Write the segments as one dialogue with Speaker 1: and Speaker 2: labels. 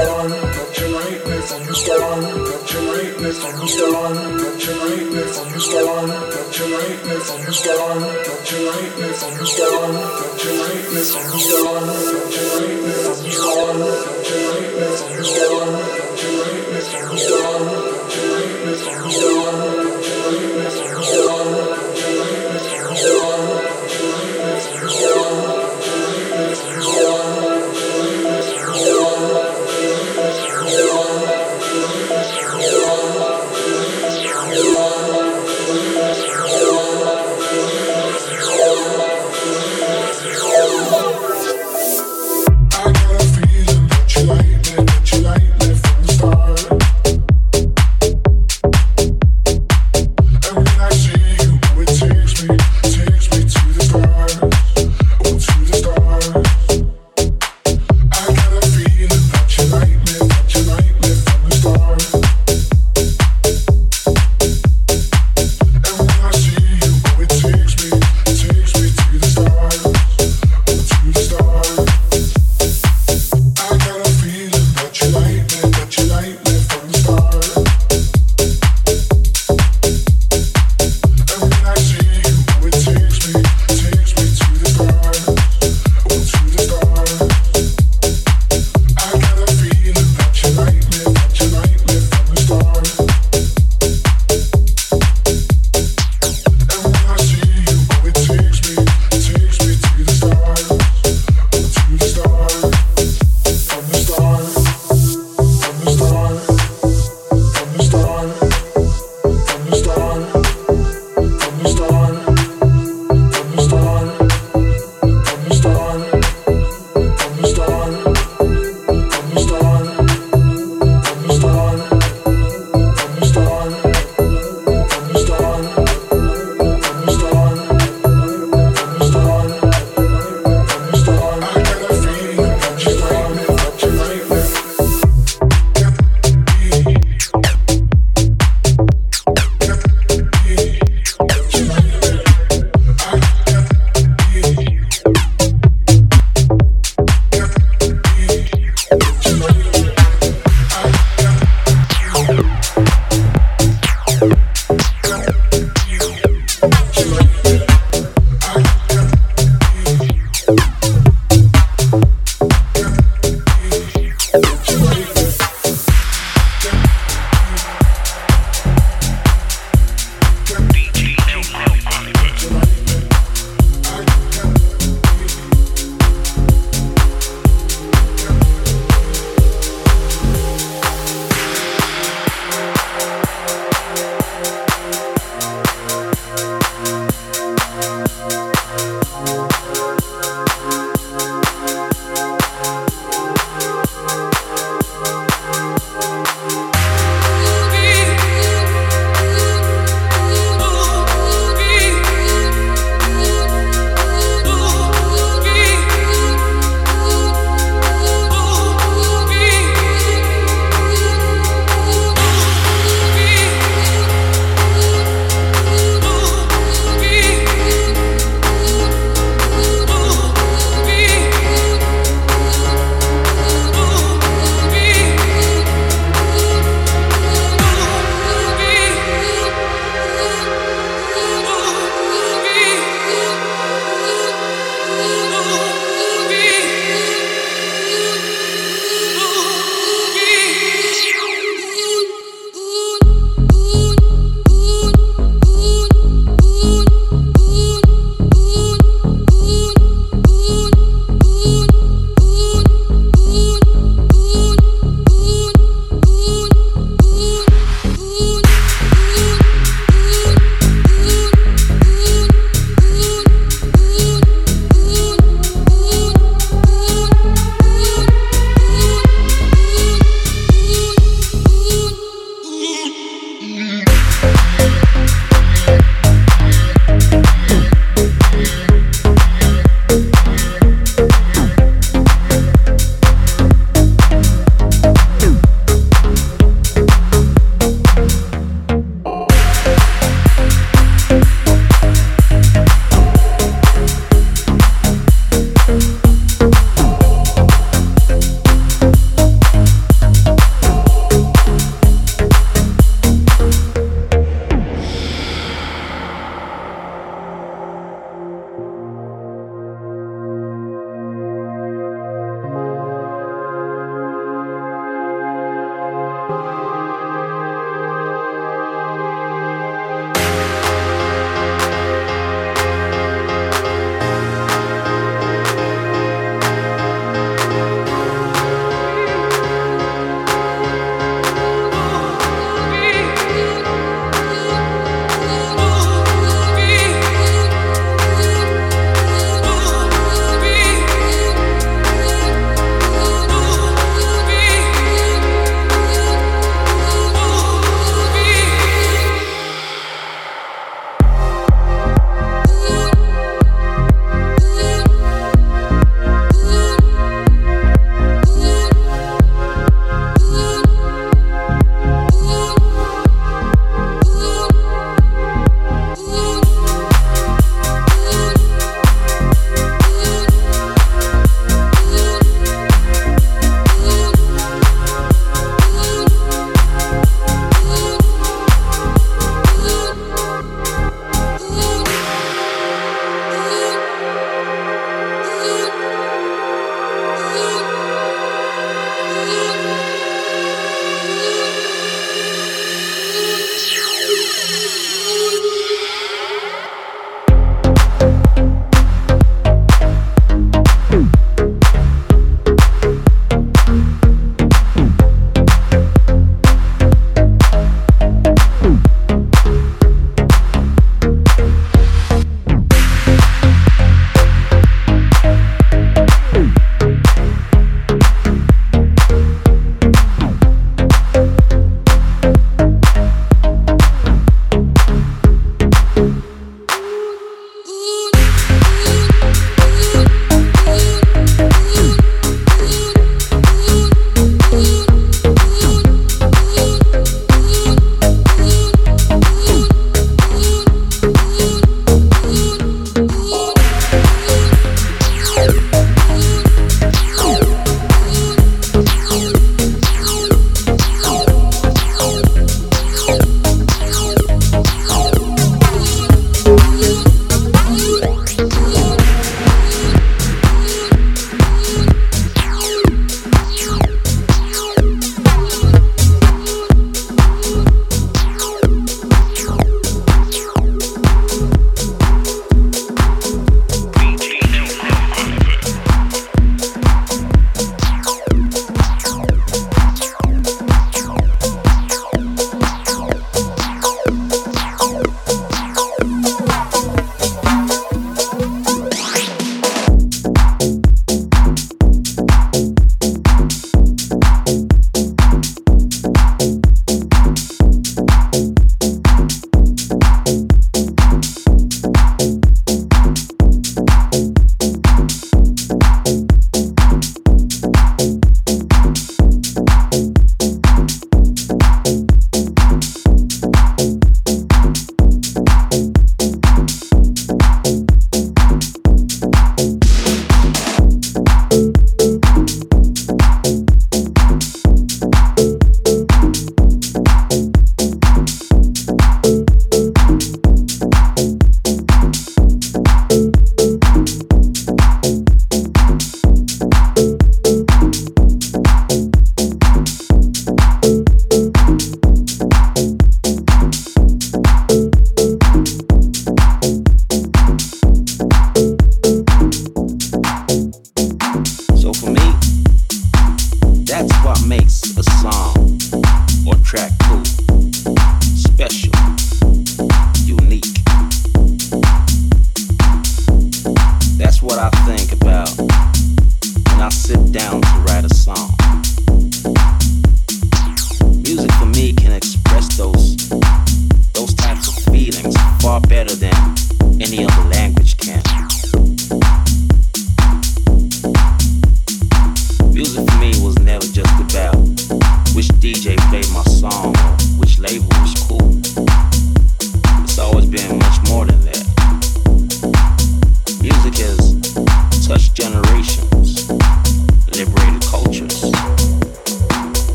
Speaker 1: understand, don't you might misunderstand, don't you might misunderstand, don't you might misunderstand, don't you might misunderstand, don't you might misunderstand, don't you might misunderstand, don't you might misunderstand, don't you might misunderstand, don't you might misunderstand, don't you might misunderstand.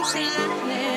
Speaker 2: I'm silent.